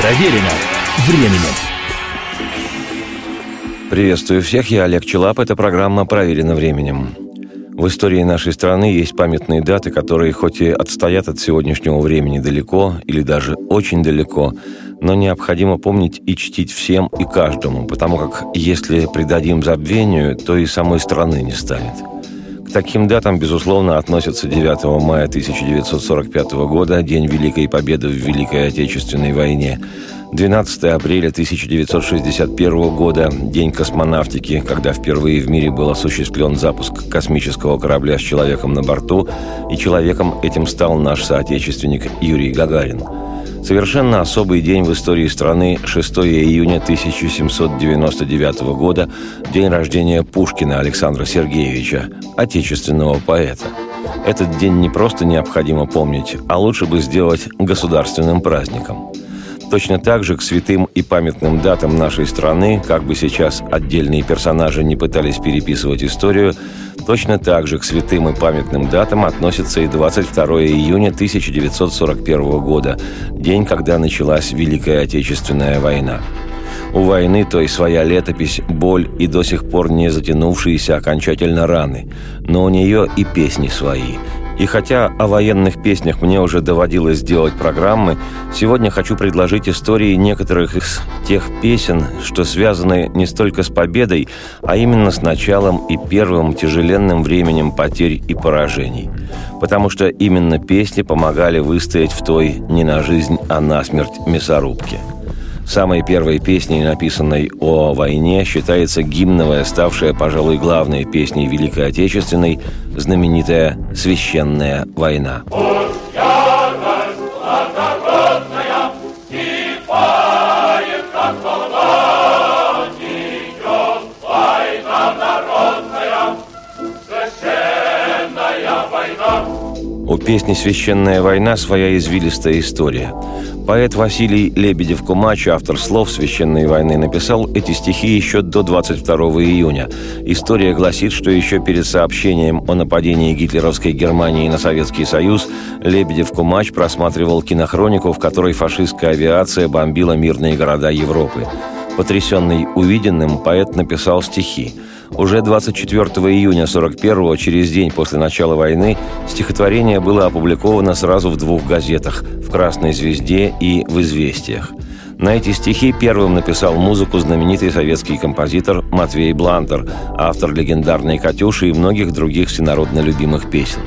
Проверено временем. Приветствую всех, я Олег Челап, это программа «Проверено временем». В истории нашей страны есть памятные даты, которые хоть и отстоят от сегодняшнего времени далеко или даже очень далеко, но необходимо помнить и чтить всем и каждому, потому как если придадим забвению, то и самой страны не станет – таким датам, безусловно, относятся 9 мая 1945 года, День Великой Победы в Великой Отечественной войне, 12 апреля 1961 года, День космонавтики, когда впервые в мире был осуществлен запуск космического корабля с человеком на борту, и человеком этим стал наш соотечественник Юрий Гагарин – Совершенно особый день в истории страны – 6 июня 1799 года, день рождения Пушкина Александра Сергеевича, отечественного поэта. Этот день не просто необходимо помнить, а лучше бы сделать государственным праздником. Точно так же к святым и памятным датам нашей страны, как бы сейчас отдельные персонажи не пытались переписывать историю, Точно так же к святым и памятным датам относится и 22 июня 1941 года, день, когда началась Великая Отечественная война. У войны той своя летопись, боль и до сих пор не затянувшиеся окончательно раны, но у нее и песни свои – и хотя о военных песнях мне уже доводилось делать программы, сегодня хочу предложить истории некоторых из тех песен, что связаны не столько с победой, а именно с началом и первым тяжеленным временем потерь и поражений. Потому что именно песни помогали выстоять в той не на жизнь, а на смерть мясорубке – Самой первой песней, написанной о войне, считается гимновая, ставшая, пожалуй, главной песней Великой Отечественной, знаменитая «Священная война». Песни «Священная война» своя извилистая история. Поэт Василий Лебедев-Кумач, автор слов «Священной войны», написал эти стихи еще до 22 июня. История гласит, что еще перед сообщением о нападении гитлеровской Германии на Советский Союз Лебедев-Кумач просматривал кинохронику, в которой фашистская авиация бомбила мирные города Европы. Потрясенный увиденным, поэт написал стихи – уже 24 июня 41-го, через день после начала войны, стихотворение было опубликовано сразу в двух газетах – в «Красной звезде» и в «Известиях». На эти стихи первым написал музыку знаменитый советский композитор Матвей Блантер, автор легендарной «Катюши» и многих других всенародно любимых песен.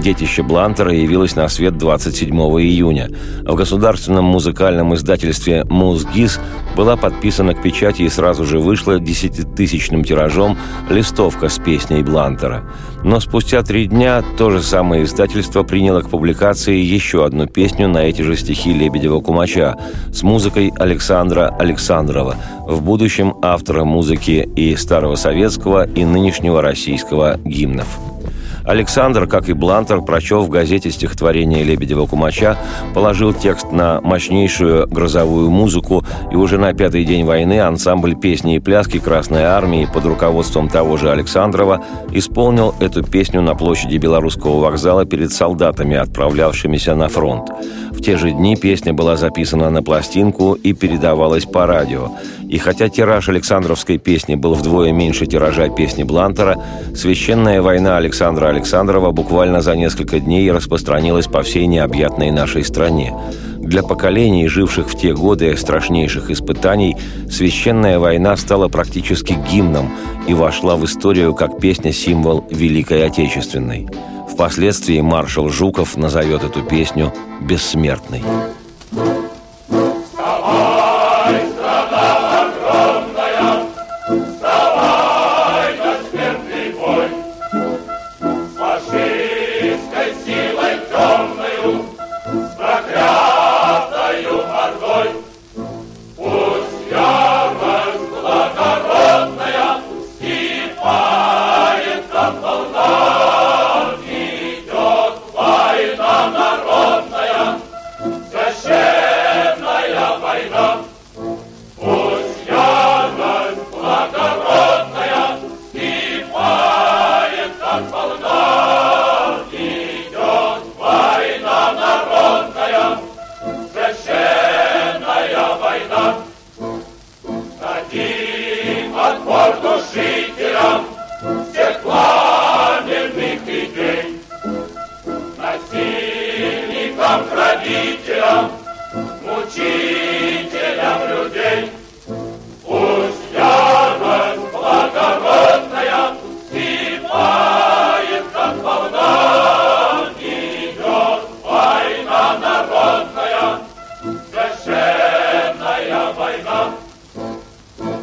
Детище Блантера явилось на свет 27 июня. В государственном музыкальном издательстве «Музгиз» была подписана к печати и сразу же вышла десятитысячным тиражом листовка с песней Блантера. Но спустя три дня то же самое издательство приняло к публикации еще одну песню на эти же стихи Лебедева-Кумача с музыкой Александра Александрова, в будущем автора музыки и старого советского, и нынешнего российского гимнов. Александр, как и Блантер, прочел в газете стихотворение Лебедева-Кумача, положил текст на мощнейшую грозовую музыку, и уже на пятый день войны ансамбль песни и пляски Красной Армии под руководством того же Александрова исполнил эту песню на площади Белорусского вокзала перед солдатами, отправлявшимися на фронт. В те же дни песня была записана на пластинку и передавалась по радио. И хотя тираж Александровской песни был вдвое меньше тиража песни Блантера, священная война Александра Александрова буквально за несколько дней распространилась по всей необъятной нашей стране. Для поколений, живших в те годы страшнейших испытаний, священная война стала практически гимном и вошла в историю как песня-символ Великой Отечественной. Впоследствии маршал Жуков назовет эту песню «Бессмертной». война.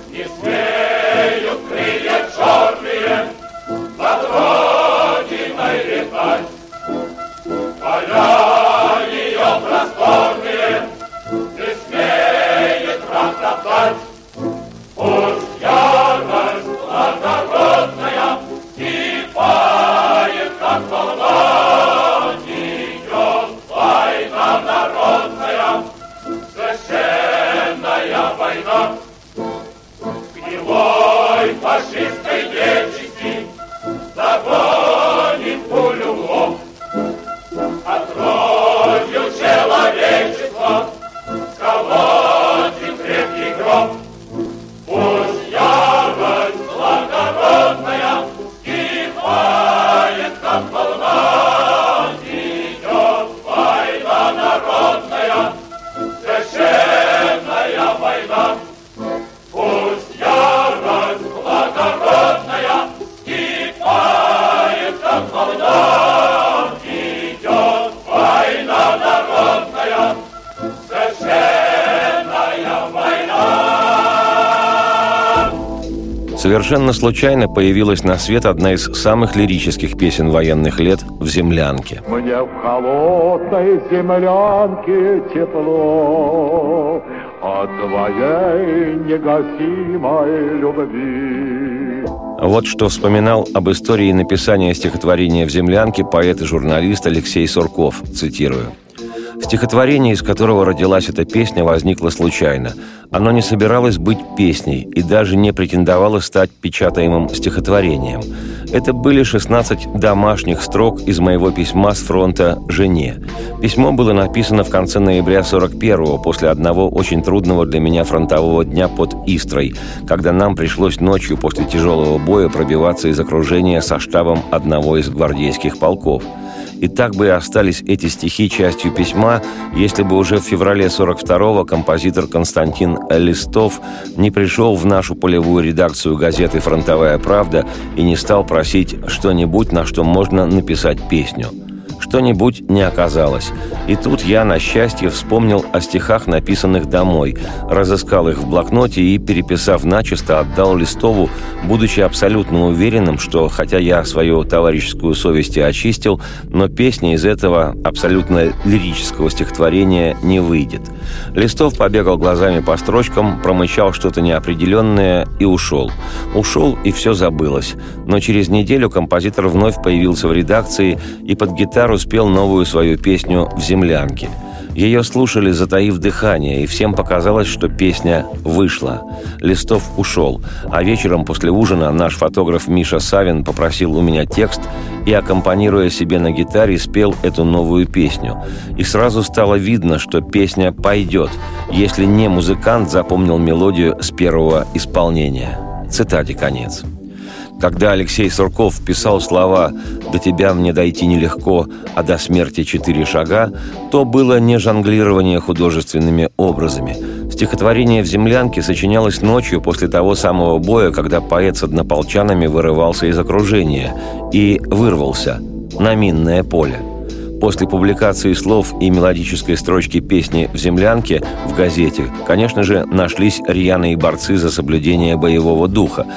Не смеют крылья черные над Родиной летать. Поля ее просторные не смеет враг. Совершенно случайно появилась на свет одна из самых лирических песен военных лет «В землянке». Мне в холодной землянке тепло от твоей негасимой любви. Вот что вспоминал об истории написания стихотворения «В землянке» поэт и журналист Алексей Сурков, цитирую. Стихотворение, из которого родилась эта песня, возникло случайно. Оно не собиралось быть песней и даже не претендовало стать печатаемым стихотворением. Это были 16 домашних строк из моего письма с фронта «Жене». Письмо было написано в конце ноября 41-го, после одного очень трудного для меня фронтового дня под Истрой, когда нам пришлось ночью после тяжелого боя пробиваться из окружения со штабом одного из гвардейских полков – и так бы и остались эти стихи частью письма, если бы уже в феврале 42-го композитор Константин Листов не пришел в нашу полевую редакцию газеты «Фронтовая правда» и не стал просить что-нибудь, на что можно написать песню – что-нибудь не оказалось. И тут я, на счастье, вспомнил о стихах, написанных домой, разыскал их в блокноте и, переписав начисто, отдал Листову, будучи абсолютно уверенным, что, хотя я свою товарищескую совесть и очистил, но песня из этого абсолютно лирического стихотворения не выйдет. Листов побегал глазами по строчкам, промычал что-то неопределенное и ушел. Ушел, и все забылось. Но через неделю композитор вновь появился в редакции и под гитару успел новую свою песню «В землянке». Ее слушали, затаив дыхание, и всем показалось, что песня вышла. Листов ушел, а вечером после ужина наш фотограф Миша Савин попросил у меня текст и, аккомпанируя себе на гитаре, спел эту новую песню. И сразу стало видно, что песня пойдет, если не музыкант запомнил мелодию с первого исполнения. Цитате конец. Когда Алексей Сурков писал слова «До тебя мне дойти нелегко, а до смерти четыре шага», то было не жонглирование художественными образами. Стихотворение «В землянке» сочинялось ночью после того самого боя, когда поэт с однополчанами вырывался из окружения и вырвался на минное поле. После публикации слов и мелодической строчки песни «В землянке» в газете, конечно же, нашлись рьяные борцы за соблюдение боевого духа.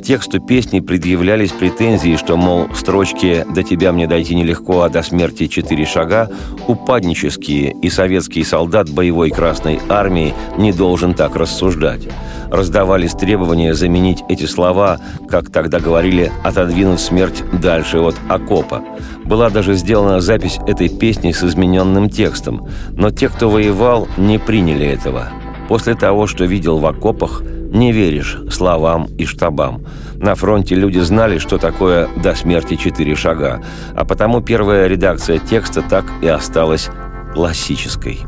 К тексту песни предъявлялись претензии, что, мол, строчки «До тебя мне дойти нелегко, а до смерти четыре шага» упаднические, и советский солдат боевой Красной Армии не должен так рассуждать. Раздавались требования заменить эти слова, как тогда говорили, отодвинуть смерть дальше от окопа. Была даже сделана запись этой песни с измененным текстом, но те, кто воевал, не приняли этого. После того, что видел в окопах – не веришь словам и штабам. На фронте люди знали, что такое «до смерти четыре шага», а потому первая редакция текста так и осталась классической.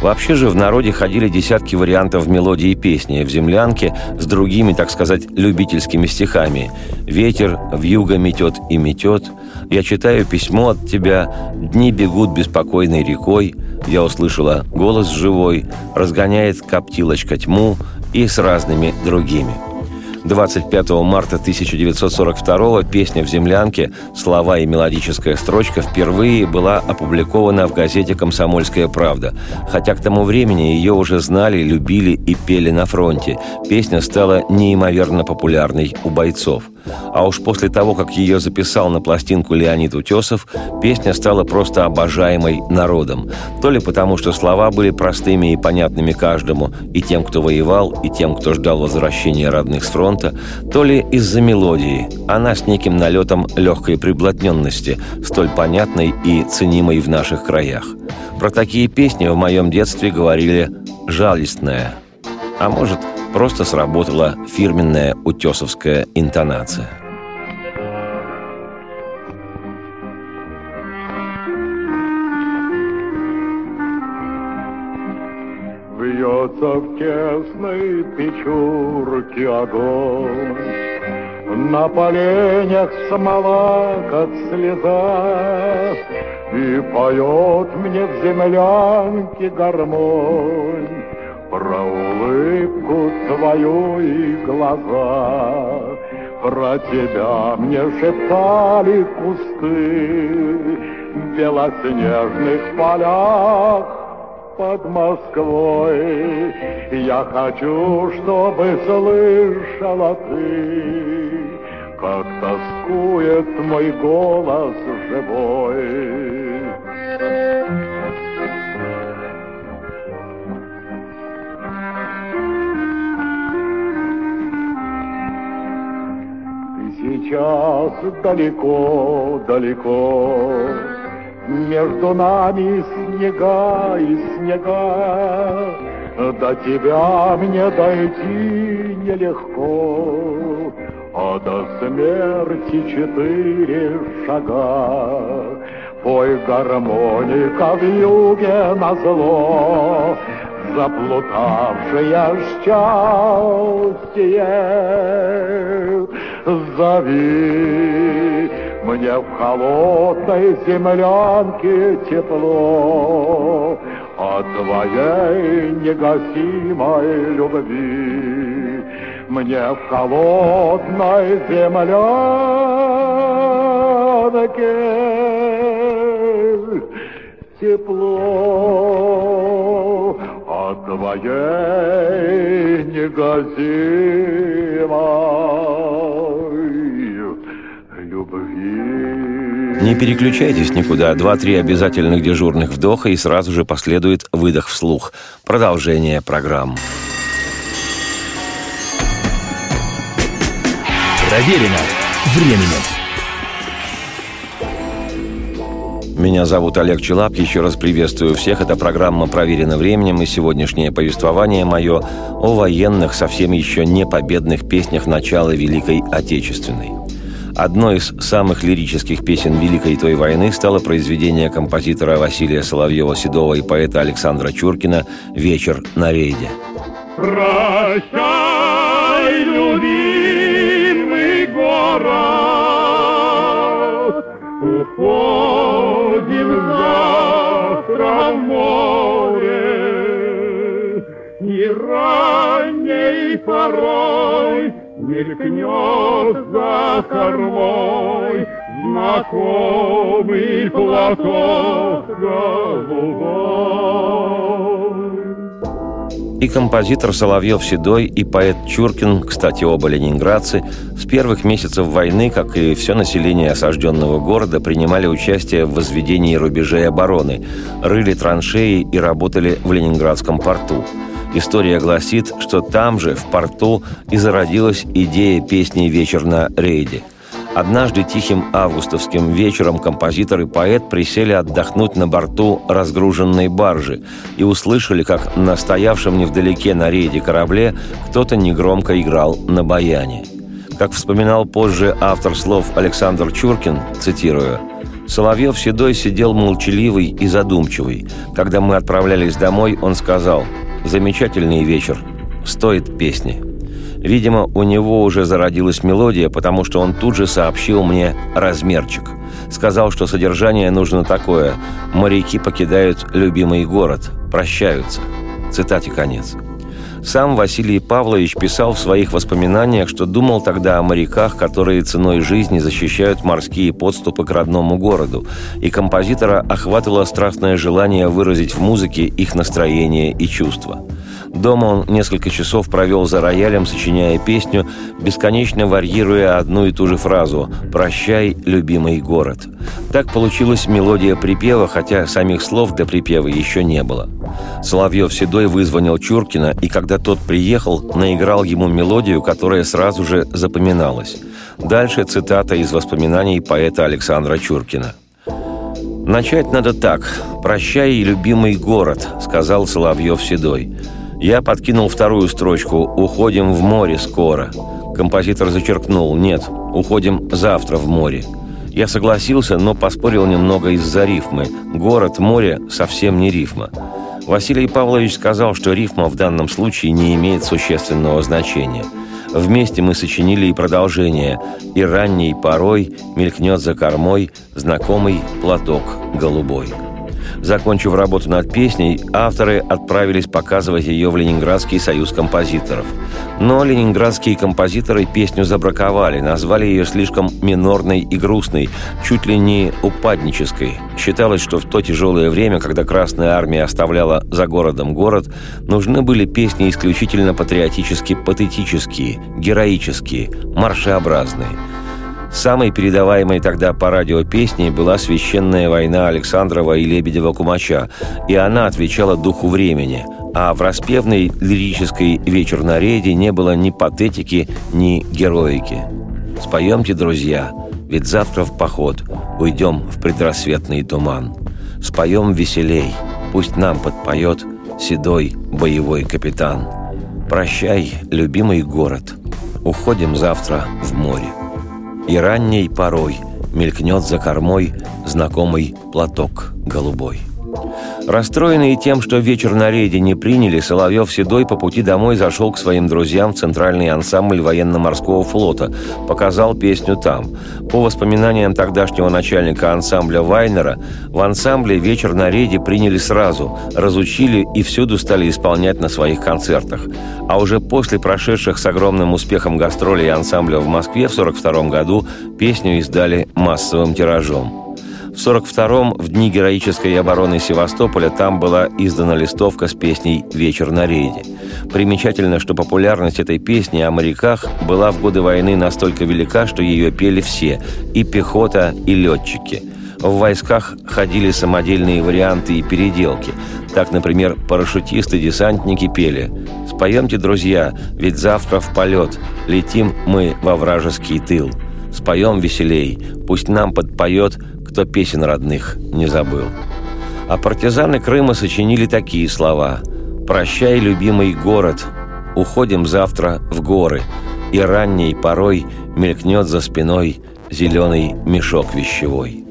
Вообще же в народе ходили десятки вариантов мелодии песни в землянке с другими, так сказать, любительскими стихами. «Ветер в юго метет и метет», Я читаю письмо от тебя, дни бегут беспокойной рекой, я услышала голос живой, разгоняет коптилочка тьму и с разными другими – 25 марта 1942 песня «В землянке», слова и мелодическая строчка впервые была опубликована в газете «Комсомольская правда». Хотя к тому времени ее уже знали, любили и пели на фронте. Песня стала неимоверно популярной у бойцов. А уж после того, как ее записал на пластинку Леонид Утесов, песня стала просто обожаемой народом. То ли потому, что слова были простыми и понятными каждому, и тем, кто воевал, и тем, кто ждал возвращения родных с фронта, то ли из-за мелодии. Она с неким налетом легкой приблотненности, столь понятной и ценимой в наших краях. Про такие песни в моем детстве говорили «жалостная». А может, Просто сработала фирменная утесовская интонация. Бьется в тесной печурке огонь, На поленях смола, как слеза, И поет мне в землянке гармонь про улыбку твою и глаза. Про тебя мне шептали кусты В белоснежных полях под Москвой. Я хочу, чтобы слышала ты, Как тоскует мой голос живой. сейчас далеко-далеко. Между нами снега и снега, До тебя мне дойти нелегко, А до смерти четыре шага. Пой гармоника в юге на зло, Заплутавшее счастье зови. Мне в холодной землянке тепло От твоей негасимой любви. Мне в холодной землянке тепло от твоей негасимой Не переключайтесь никуда. Два-три обязательных дежурных вдоха и сразу же последует выдох вслух. Продолжение программ. Проверено временем. Меня зовут Олег Челап. Еще раз приветствую всех. Это программа «Проверено временем» и сегодняшнее повествование мое о военных, совсем еще не победных песнях начала Великой Отечественной. Одной из самых лирических песен Великой той войны стало произведение композитора Василия Соловьева-Седова и поэта Александра Чуркина «Вечер на рейде». Прощай, любимый город, уходим завтра в море, и ранней порой Мелькнет за кормой знакомый платок голубой. И композитор Соловьев Седой, и поэт Чуркин, кстати, оба ленинградцы, с первых месяцев войны, как и все население осажденного города, принимали участие в возведении рубежей обороны, рыли траншеи и работали в Ленинградском порту – История гласит, что там же, в порту, и зародилась идея песни «Вечер на рейде». Однажды тихим августовским вечером композитор и поэт присели отдохнуть на борту разгруженной баржи и услышали, как на стоявшем невдалеке на рейде корабле кто-то негромко играл на баяне. Как вспоминал позже автор слов Александр Чуркин, цитирую, «Соловьев Седой сидел молчаливый и задумчивый. Когда мы отправлялись домой, он сказал – Замечательный вечер. Стоит песни. Видимо, у него уже зародилась мелодия, потому что он тут же сообщил мне размерчик. Сказал, что содержание нужно такое. Моряки покидают любимый город, прощаются. Цитате конец. Сам Василий Павлович писал в своих воспоминаниях, что думал тогда о моряках, которые ценой жизни защищают морские подступы к родному городу, и композитора охватывало страстное желание выразить в музыке их настроение и чувства. Дома он несколько часов провел за роялем, сочиняя песню, бесконечно варьируя одну и ту же фразу «Прощай, любимый город». Так получилась мелодия припева, хотя самих слов для припева еще не было. Соловьев Седой вызвонил Чуркина, и когда тот приехал, наиграл ему мелодию, которая сразу же запоминалась. Дальше цитата из воспоминаний поэта Александра Чуркина. «Начать надо так. «Прощай, любимый город», — сказал Соловьев Седой. Я подкинул вторую строчку «Уходим в море скоро». Композитор зачеркнул «Нет, уходим завтра в море». Я согласился, но поспорил немного из-за рифмы. Город, море – совсем не рифма. Василий Павлович сказал, что рифма в данном случае не имеет существенного значения. Вместе мы сочинили и продолжение «И ранней порой мелькнет за кормой знакомый платок голубой». Закончив работу над песней, авторы отправились показывать ее в Ленинградский союз композиторов. Но ленинградские композиторы песню забраковали, назвали ее слишком минорной и грустной, чуть ли не упаднической. Считалось, что в то тяжелое время, когда Красная Армия оставляла за городом город, нужны были песни исключительно патриотически патетические, героические, маршеобразные – Самой передаваемой тогда по радио песней была «Священная война» Александрова и Лебедева-Кумача, и она отвечала духу времени, а в распевной лирической «Вечер на рейде» не было ни патетики, ни героики. Споемте, друзья, ведь завтра в поход уйдем в предрассветный туман. Споем веселей, пусть нам подпоет седой боевой капитан. Прощай, любимый город, уходим завтра в море и ранней порой мелькнет за кормой знакомый платок голубой. Расстроенный тем, что вечер на рейде не приняли, Соловьев Седой по пути домой зашел к своим друзьям в Центральный ансамбль военно-морского флота, показал песню там. По воспоминаниям тогдашнего начальника ансамбля Вайнера, в ансамбле вечер на рейде приняли сразу, разучили и всюду стали исполнять на своих концертах. А уже после прошедших с огромным успехом гастролей ансамбля в Москве в 1942 году песню издали массовым тиражом. В 42-м, в дни героической обороны Севастополя, там была издана листовка с песней «Вечер на рейде». Примечательно, что популярность этой песни о моряках была в годы войны настолько велика, что ее пели все – и пехота, и летчики. В войсках ходили самодельные варианты и переделки. Так, например, парашютисты-десантники пели «Споемте, друзья, ведь завтра в полет, летим мы во вражеский тыл». Споем веселей, пусть нам подпоет кто песен родных не забыл. А партизаны Крыма сочинили такие слова «Прощай, любимый город, уходим завтра в горы, и ранней порой мелькнет за спиной зеленый мешок вещевой».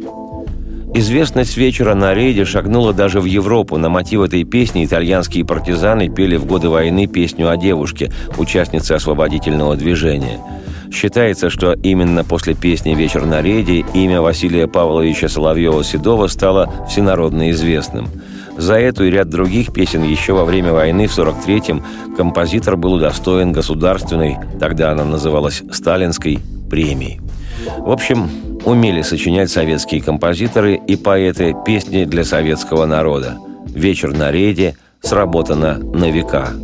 Известность вечера на рейде шагнула даже в Европу. На мотив этой песни итальянские партизаны пели в годы войны песню о девушке, участнице освободительного движения – Считается, что именно после песни «Вечер на рейде» имя Василия Павловича Соловьева-Седова стало всенародно известным. За эту и ряд других песен еще во время войны в 43-м композитор был удостоен государственной, тогда она называлась сталинской, премии. В общем, умели сочинять советские композиторы и поэты песни для советского народа. «Вечер на рейде» сработано на века –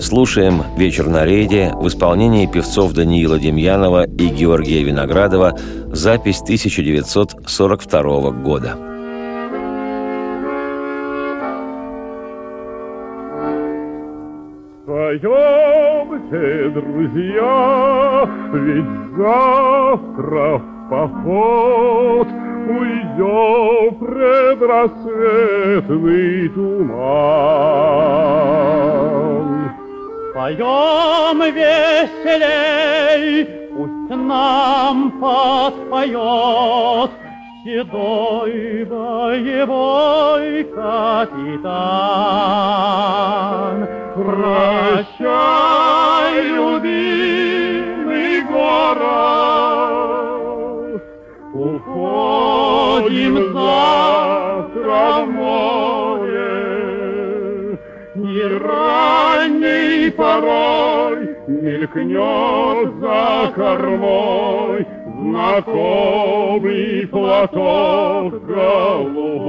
Слушаем «Вечер на рейде» в исполнении певцов Даниила Демьянова и Георгия Виноградова, запись 1942 года. Пойдемте, друзья, ведь завтра в поход Уйдем предрассветный туман. Поем веселей, пусть нам подпоет Седой боевой капитан. Прощай, любимый город, Уходит ранней порой мелькнет за кормой знакомый платок голубой.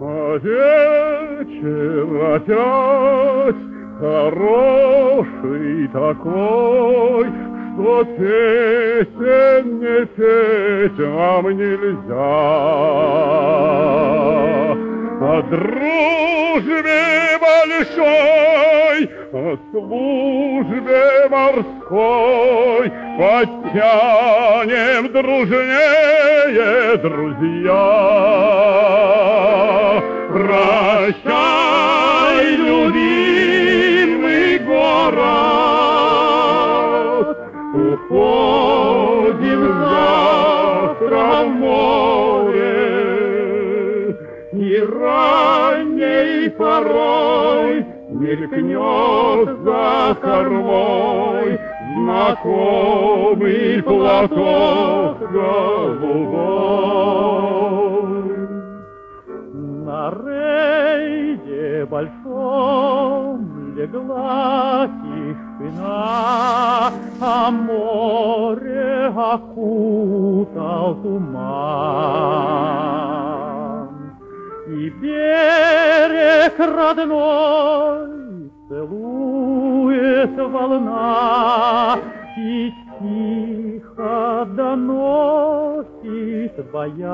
А вечер опять хороший такой, что песен не петь нам нельзя. О дружбе большой, о службе морской Подтянем дружнее, друзья. Прощай, любимый город, Уходим завтра в море, Ранней порой Мелькнет за кормой Знакомый платок голубой. На рейде большом легла тишина, А море окутал туман. И берег родной целует волна, И тихо доносит баян.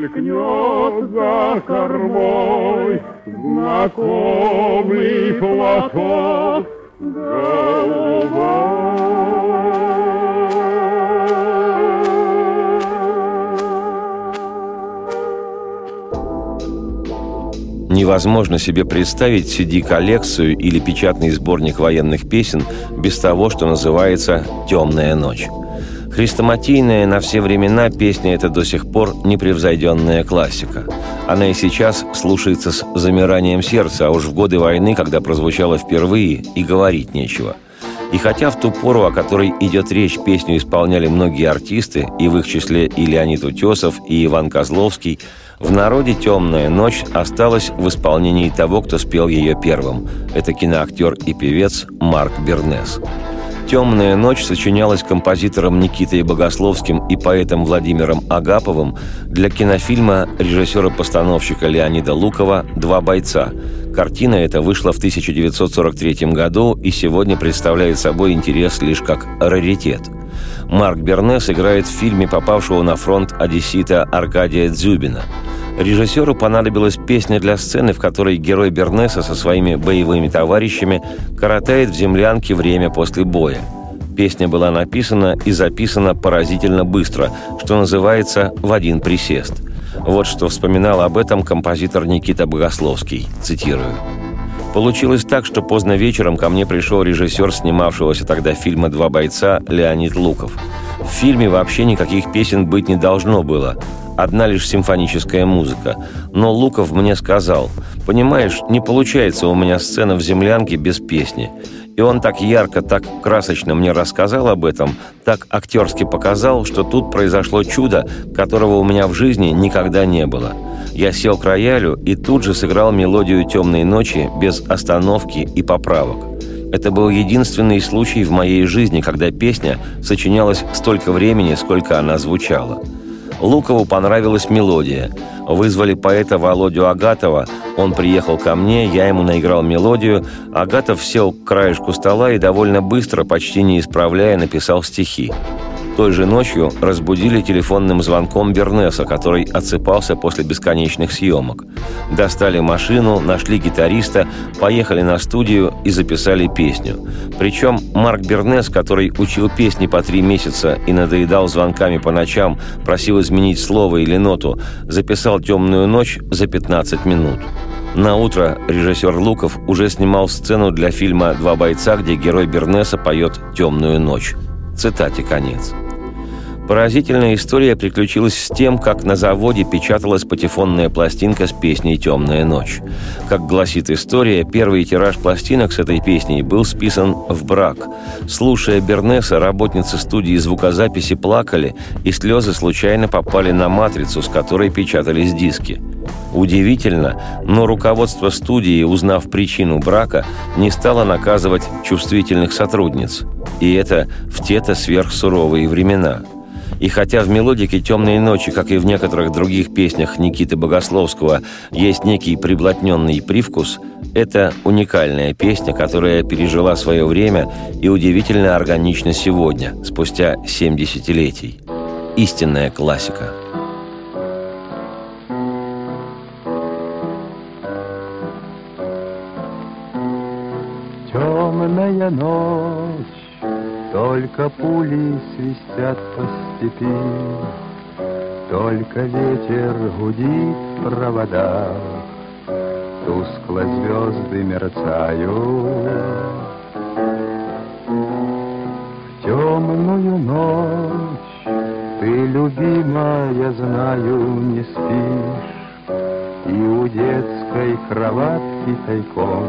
Мелькнет за кормой знакомый платок Невозможно себе представить CD-коллекцию или печатный сборник военных песен без того, что называется «Темная ночь». Хрестоматийная на все времена песня – это до сих пор непревзойденная классика. Она и сейчас слушается с замиранием сердца, а уж в годы войны, когда прозвучала впервые, и говорить нечего. И хотя в ту пору, о которой идет речь, песню исполняли многие артисты, и в их числе и Леонид Утесов, и Иван Козловский, в народе «Темная ночь» осталась в исполнении того, кто спел ее первым. Это киноактер и певец Марк Бернес. «Темная ночь» сочинялась композитором Никитой Богословским и поэтом Владимиром Агаповым для кинофильма режиссера-постановщика Леонида Лукова «Два бойца». Картина эта вышла в 1943 году и сегодня представляет собой интерес лишь как раритет. Марк Бернес играет в фильме попавшего на фронт одессита Аркадия Дзюбина. Режиссеру понадобилась песня для сцены, в которой герой Бернеса со своими боевыми товарищами коротает в землянке время после боя. Песня была написана и записана поразительно быстро, что называется «в один присест». Вот что вспоминал об этом композитор Никита Богословский. Цитирую. Получилось так, что поздно вечером ко мне пришел режиссер снимавшегося тогда фильма «Два бойца» Леонид Луков. В фильме вообще никаких песен быть не должно было. Одна лишь симфоническая музыка. Но Луков мне сказал, «Понимаешь, не получается у меня сцена в землянке без песни». И он так ярко, так красочно мне рассказал об этом, так актерски показал, что тут произошло чудо, которого у меня в жизни никогда не было. Я сел к роялю и тут же сыграл мелодию «Темной ночи» без остановки и поправок. Это был единственный случай в моей жизни, когда песня сочинялась столько времени, сколько она звучала. Лукову понравилась мелодия. Вызвали поэта Володю Агатова. Он приехал ко мне, я ему наиграл мелодию. Агатов сел к краешку стола и довольно быстро, почти не исправляя, написал стихи. Той же ночью разбудили телефонным звонком Бернеса, который отсыпался после бесконечных съемок. Достали машину, нашли гитариста, поехали на студию и записали песню. Причем Марк Бернес, который учил песни по три месяца и надоедал звонками по ночам, просил изменить слово или ноту, записал «Темную ночь» за 15 минут. На утро режиссер Луков уже снимал сцену для фильма «Два бойца», где герой Бернеса поет «Темную ночь». Цитате конец. Поразительная история приключилась с тем, как на заводе печаталась патефонная пластинка с песней «Темная ночь». Как гласит история, первый тираж пластинок с этой песней был списан в брак. Слушая Бернеса, работницы студии звукозаписи плакали, и слезы случайно попали на матрицу, с которой печатались диски. Удивительно, но руководство студии, узнав причину брака, не стало наказывать чувствительных сотрудниц. И это в те-то сверхсуровые времена – и хотя в мелодике «Темные ночи», как и в некоторых других песнях Никиты Богословского, есть некий приблотненный привкус, это уникальная песня, которая пережила свое время и удивительно органична сегодня, спустя 7 десятилетий. Истинная классика. Темная ночь только пули свистят по степи, Только ветер гудит в проводах, Тускло звезды мерцают. В темную ночь ты, любимая, знаю, не спишь, И у детской кроватки тайком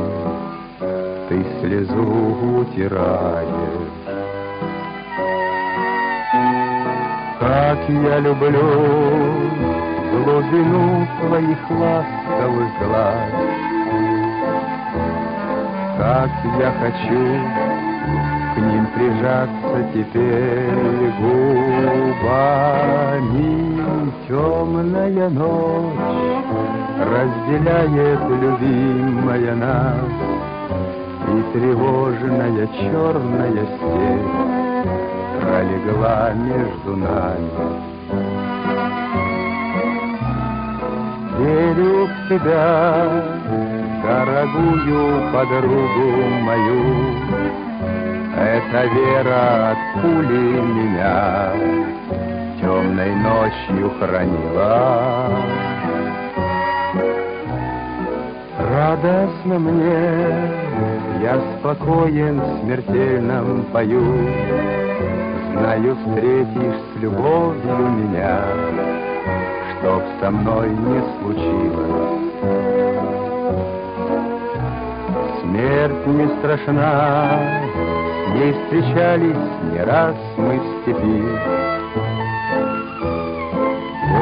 ты слезу утираешь. Как я люблю глубину твоих ласковых глаз, Как я хочу к ним прижаться теперь губами. Темная ночь разделяет любимая нас, И тревожная черная степь пролегла между нами. Верю в тебя, дорогую подругу мою, Эта вера от пули меня темной ночью хранила. Радостно мне, я спокоен в смертельном пою, Знаю, встретишь с любовью меня, Чтоб со мной не случилось. Смерть не страшна, с ней встречались не раз мы в степи.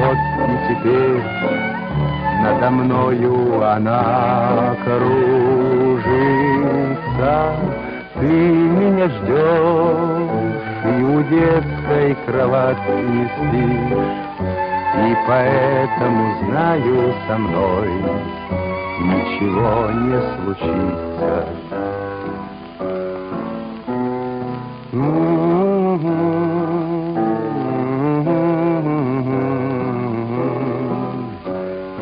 Вот и теперь надо мною она кружится, Ты меня ждешь, и у детской кроватки не спишь, И поэтому знаю со мной Ничего не случится.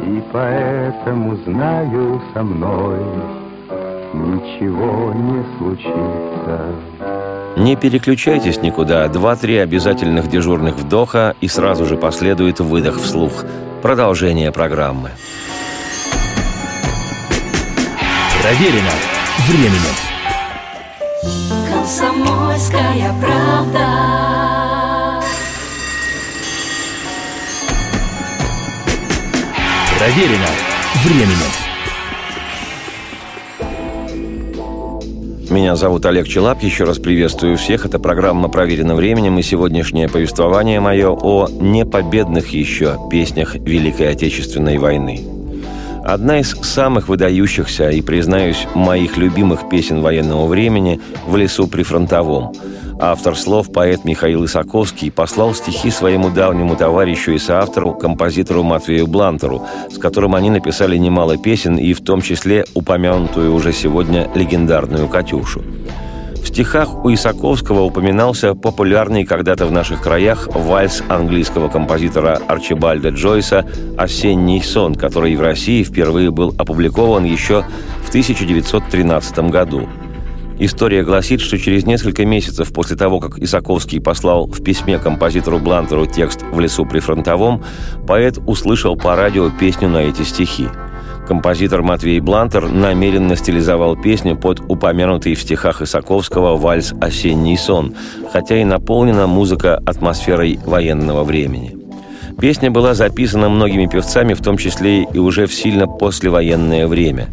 И поэтому знаю со мной Ничего не случится. Не переключайтесь никуда. Два-три обязательных дежурных вдоха и сразу же последует выдох вслух. Продолжение программы. Проверено временем. Комсомольская правда. Проверено временем. Меня зовут Олег Челап. Еще раз приветствую всех. Это программа «Проверено временем» и сегодняшнее повествование мое о непобедных еще песнях Великой Отечественной войны. Одна из самых выдающихся и, признаюсь, моих любимых песен военного времени «В лесу при фронтовом», Автор слов, поэт Михаил Исаковский, послал стихи своему давнему товарищу и соавтору, композитору Матвею Блантеру, с которым они написали немало песен и в том числе упомянутую уже сегодня легендарную «Катюшу». В стихах у Исаковского упоминался популярный когда-то в наших краях вальс английского композитора Арчибальда Джойса «Осенний сон», который в России впервые был опубликован еще в 1913 году – История гласит, что через несколько месяцев после того, как Исаковский послал в письме композитору Блантеру текст «В лесу при фронтовом», поэт услышал по радио песню на эти стихи. Композитор Матвей Блантер намеренно стилизовал песню под упомянутый в стихах Исаковского вальс «Осенний сон», хотя и наполнена музыка атмосферой военного времени. Песня была записана многими певцами, в том числе и уже в сильно послевоенное время.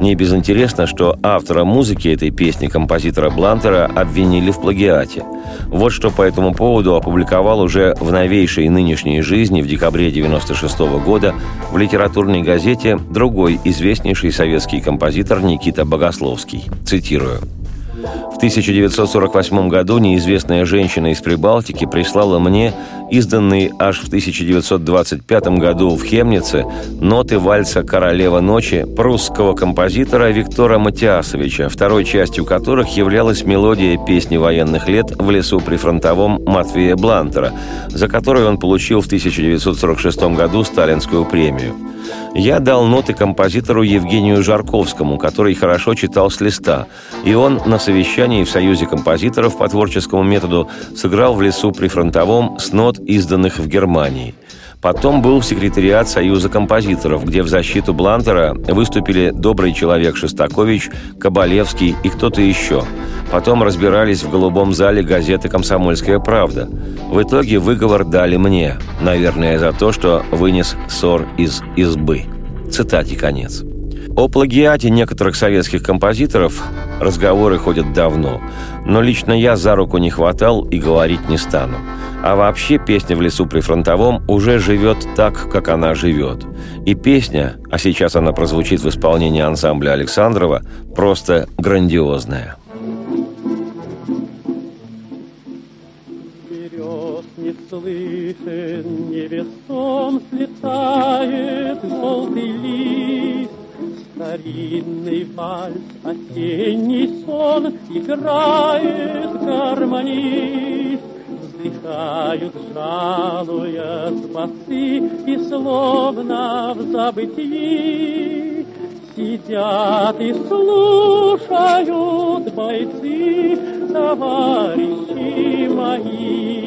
Не безинтересно, что автора музыки этой песни, композитора Блантера, обвинили в плагиате. Вот что по этому поводу опубликовал уже в новейшей нынешней жизни в декабре 1996 года в литературной газете другой известнейший советский композитор Никита Богословский. Цитирую. В 1948 году неизвестная женщина из Прибалтики прислала мне изданные аж в 1925 году в Хемнице ноты вальса «Королева ночи» прусского композитора Виктора Матиасовича, второй частью которых являлась мелодия песни военных лет в лесу при фронтовом Матвея Блантера, за которую он получил в 1946 году сталинскую премию. Я дал ноты композитору Евгению Жарковскому, который хорошо читал с листа, и он на совещании в Союзе композиторов по творческому методу сыграл в лесу при фронтовом с нот, изданных в Германии – Потом был секретариат Союза композиторов, где в защиту Блантера выступили добрый человек Шостакович, Кабалевский и кто-то еще. Потом разбирались в голубом зале газеты «Комсомольская правда». В итоге выговор дали мне, наверное, за то, что вынес ссор из избы. Цитате конец. О плагиате некоторых советских композиторов разговоры ходят давно, но лично я за руку не хватал и говорить не стану. А вообще песня в лесу при фронтовом уже живет так, как она живет. И песня, а сейчас она прозвучит в исполнении ансамбля Александрова, просто грандиозная. слышен, невесом слетает желтый лист, Старинный вальс, осенний сон играет гармонист. Вздыхают, жалуя спасы, и словно в забытии Сидят и слушают бойцы, товарищи мои.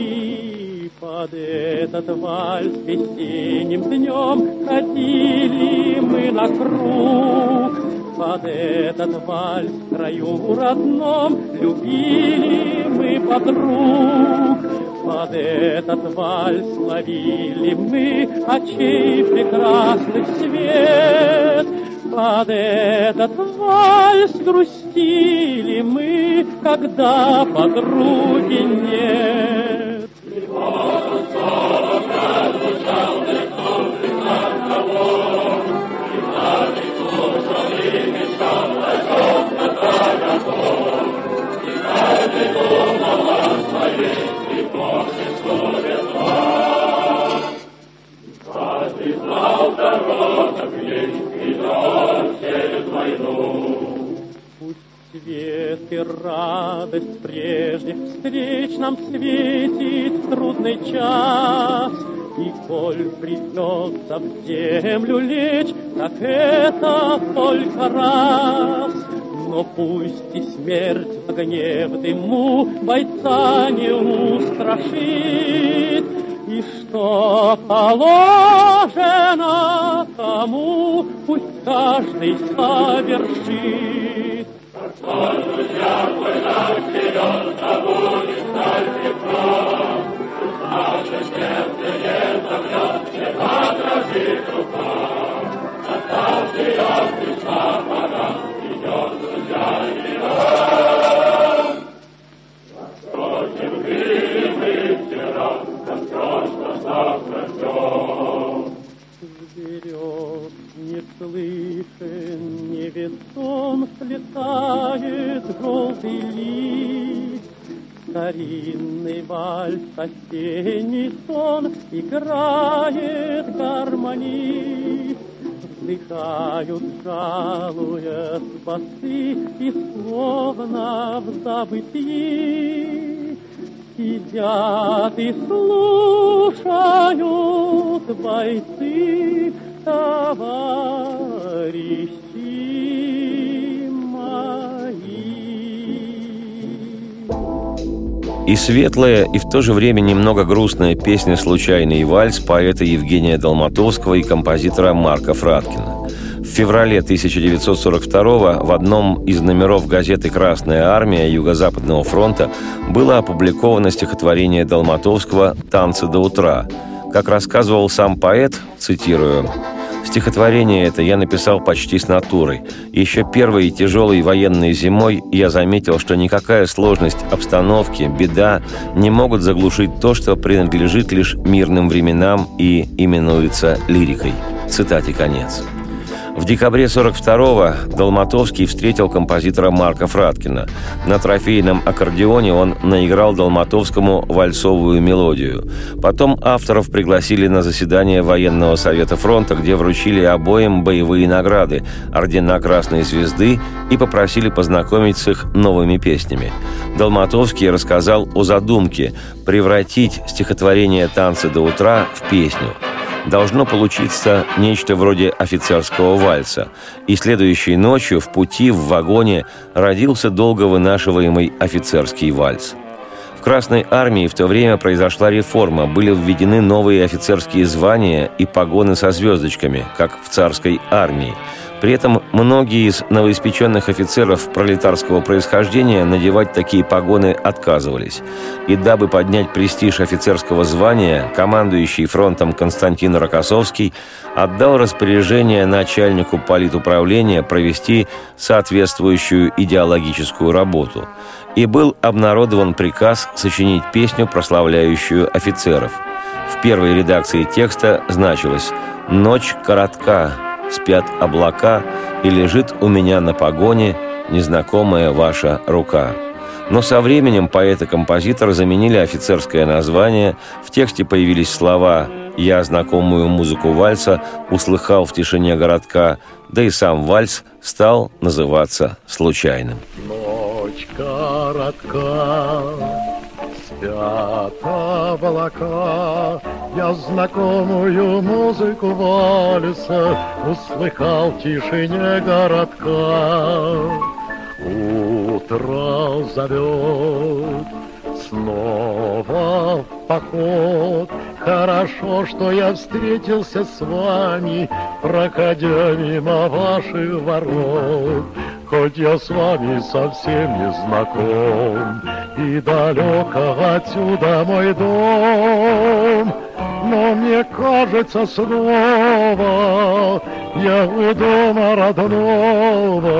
Под этот вальс весенним днем ходили мы на круг, под этот вальс в краю родном любили мы подруг. Под этот вальс ловили мы очей прекрасных свет. Под этот вальс грустили мы, когда подруги нет. Свет и радость прежних встреч нам светит трудный час. В землю лечь, так это только раз. Но пусть и смерть в огне в дыму бойца не устрашит, и словно в забытии Сидят и слушают бойцы, товарищи мои. И светлая, и в то же время немного грустная песня «Случайный вальс» поэта Евгения Долматовского и композитора Марка Фраткина. Феврале 1942 в одном из номеров газеты «Красная армия» Юго-Западного фронта было опубликовано стихотворение Долматовского «Танцы до утра». Как рассказывал сам поэт, цитирую, Стихотворение это я написал почти с натурой. Еще первой и тяжелой военной зимой я заметил, что никакая сложность обстановки, беда не могут заглушить то, что принадлежит лишь мирным временам и именуется лирикой. Цитате конец. В декабре 42-го Долматовский встретил композитора Марка Фраткина. На трофейном аккордеоне он наиграл Долматовскому вальсовую мелодию. Потом авторов пригласили на заседание Военного совета фронта, где вручили обоим боевые награды – ордена Красной Звезды и попросили познакомить с их новыми песнями. Долматовский рассказал о задумке превратить стихотворение «Танцы до утра» в песню – должно получиться нечто вроде офицерского вальса. И следующей ночью в пути в вагоне родился долго вынашиваемый офицерский вальс. В Красной армии в то время произошла реформа, были введены новые офицерские звания и погоны со звездочками, как в царской армии – при этом многие из новоиспеченных офицеров пролетарского происхождения надевать такие погоны отказывались. И дабы поднять престиж офицерского звания, командующий фронтом Константин Рокоссовский отдал распоряжение начальнику политуправления провести соответствующую идеологическую работу. И был обнародован приказ сочинить песню, прославляющую офицеров. В первой редакции текста значилось «Ночь коротка, спят облака, и лежит у меня на погоне незнакомая ваша рука. Но со временем поэт и композитор заменили офицерское название, в тексте появились слова «Я знакомую музыку вальса услыхал в тишине городка», да и сам вальс стал называться случайным. Ночь коротка, спят облака, Я знакомую музыку вальса Услыхал в тишине городка. Утро зовет снова в поход. Хорошо, что я встретился с вами, проходя мимо ваших ворот. Хоть я с вами совсем не знаком, И далеко отсюда мой дом, Но мне кажется снова Я у дома родного,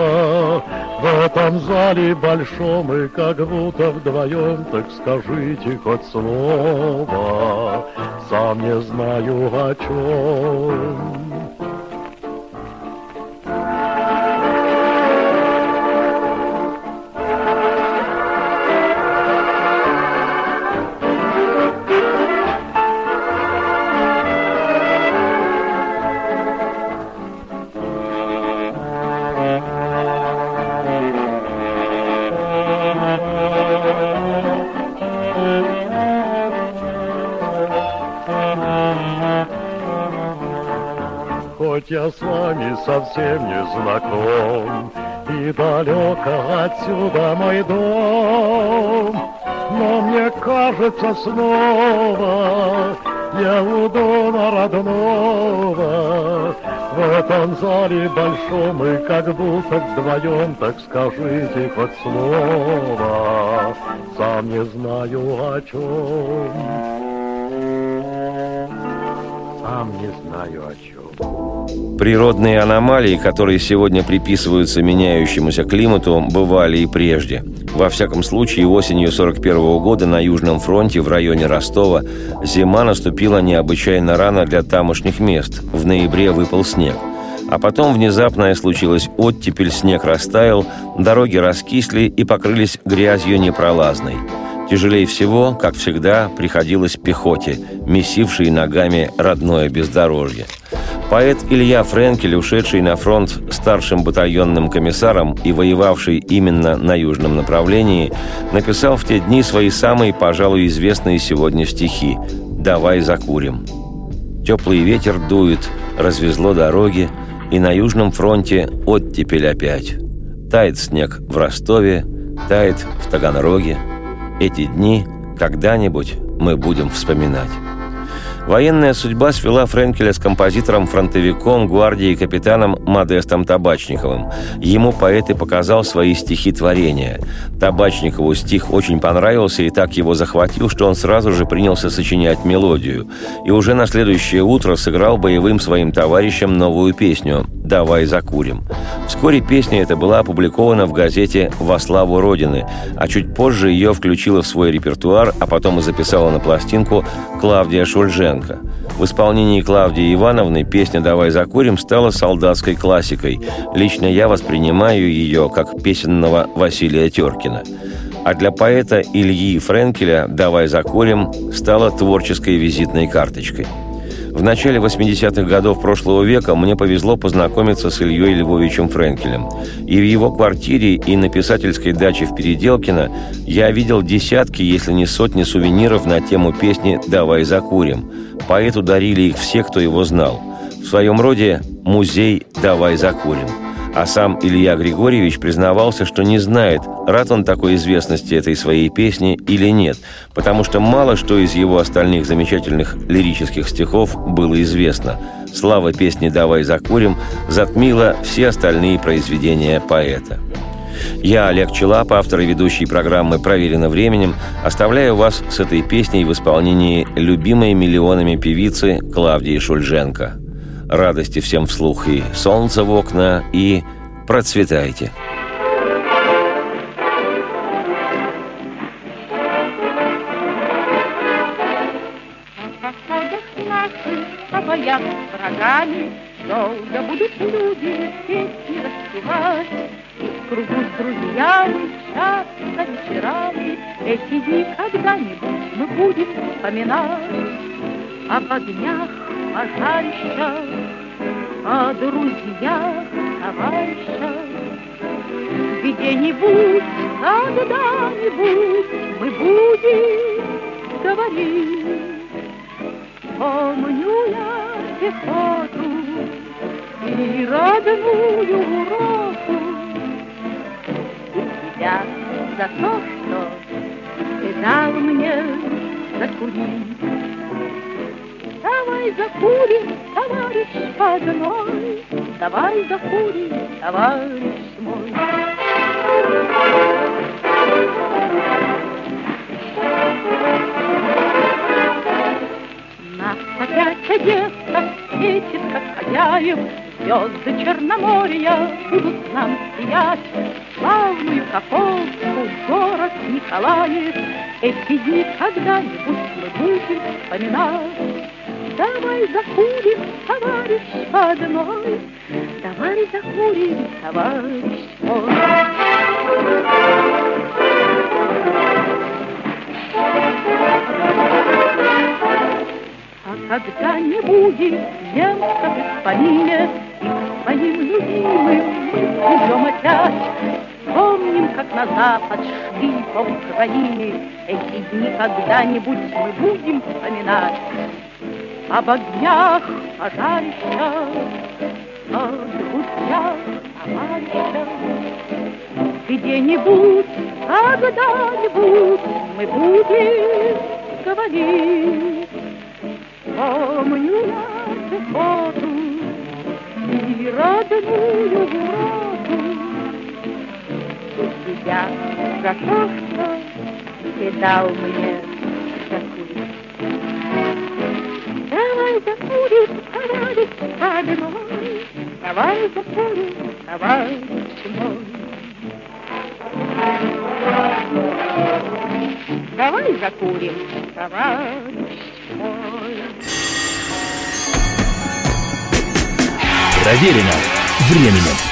В этом зале большом и как будто вдвоем, Так скажите хоть слово, Сам не знаю о чем. Совсем не знаком, И далеко отсюда мой дом, Но мне кажется снова Я у дома родного, В этом зале большом И как будто вдвоем, Так скажите хоть слово, Сам не знаю о чем. Сам не знаю о чем. Природные аномалии, которые сегодня приписываются меняющемуся климату, бывали и прежде. Во всяком случае, осенью 41 года на Южном фронте в районе Ростова зима наступила необычайно рано для тамошних мест. В ноябре выпал снег. А потом внезапно случилась оттепель, снег растаял, дороги раскисли и покрылись грязью непролазной. Тяжелее всего, как всегда, приходилось пехоте, месившей ногами родное бездорожье. Поэт Илья Френкель, ушедший на фронт старшим батальонным комиссаром и воевавший именно на южном направлении, написал в те дни свои самые, пожалуй, известные сегодня стихи «Давай закурим». Теплый ветер дует, развезло дороги, и на южном фронте оттепель опять. Тает снег в Ростове, тает в Таганроге. Эти дни когда-нибудь мы будем вспоминать. Военная судьба свела Френкеля с композитором-фронтовиком, гвардией капитаном Модестом Табачниковым. Ему поэт и показал свои стихи-творения. Табачникову стих очень понравился и так его захватил, что он сразу же принялся сочинять мелодию. И уже на следующее утро сыграл боевым своим товарищам новую песню «Давай закурим». Вскоре песня эта была опубликована в газете «Во славу Родины», а чуть позже ее включила в свой репертуар, а потом и записала на пластинку Клавдия Шульженко. В исполнении Клавдии Ивановны песня «Давай закурим» стала солдатской классикой. Лично я воспринимаю ее как песенного Василия Теркина. А для поэта Ильи Френкеля «Давай закурим» стала творческой визитной карточкой – в начале 80-х годов прошлого века мне повезло познакомиться с Ильей Львовичем Френкелем. И в его квартире, и на писательской даче в Переделкино я видел десятки, если не сотни сувениров на тему песни «Давай закурим». Поэту дарили их все, кто его знал. В своем роде музей «Давай закурим». А сам Илья Григорьевич признавался, что не знает, рад он такой известности этой своей песни или нет, потому что мало что из его остальных замечательных лирических стихов было известно. Слава песни «Давай закурим» затмила все остальные произведения поэта. Я, Олег Челап, автор и ведущий программы «Проверено временем», оставляю вас с этой песней в исполнении любимой миллионами певицы Клавдии Шульженко – радости всем вслух и солнце в окна, и процветайте. боях Долго будут люди песни распевать в кругу с друзьями часто вечерами Эти дни когда-нибудь мы будем вспоминать Об огнях пожарищах о друзьях, товарищах. Где-нибудь, когда-нибудь мы будем говорить. Помню я пехоту и родную уроку. И тебя за то, что ты дал мне закурить. Давай закурим, товарищ одной, Давай закурим, товарищ мой. Нас опять Одесса светит, как хозяев, Звезды Черноморья будут нам сиять. Славную Каховку, город Николаев, Эти дни когда-нибудь мы будем вспоминать. Давай закурим, товарищ одной, Давай закурим, товарищ мой. А когда не будет немцев в к своим любимым мы идем опять, Помним, как на запад шли по Украине, Эти дни когда-нибудь мы будем вспоминать об огнях пожарища, о друзьях товарищах. Где-нибудь, когда-нибудь мы будем говорить. Помню я пехоту и родную уроку. И тебя за что ты дал мне Давай закурим, товарищ родной, Давай закурим, товарищ мой. Давай закурим, товарищ мой. Проверено временем.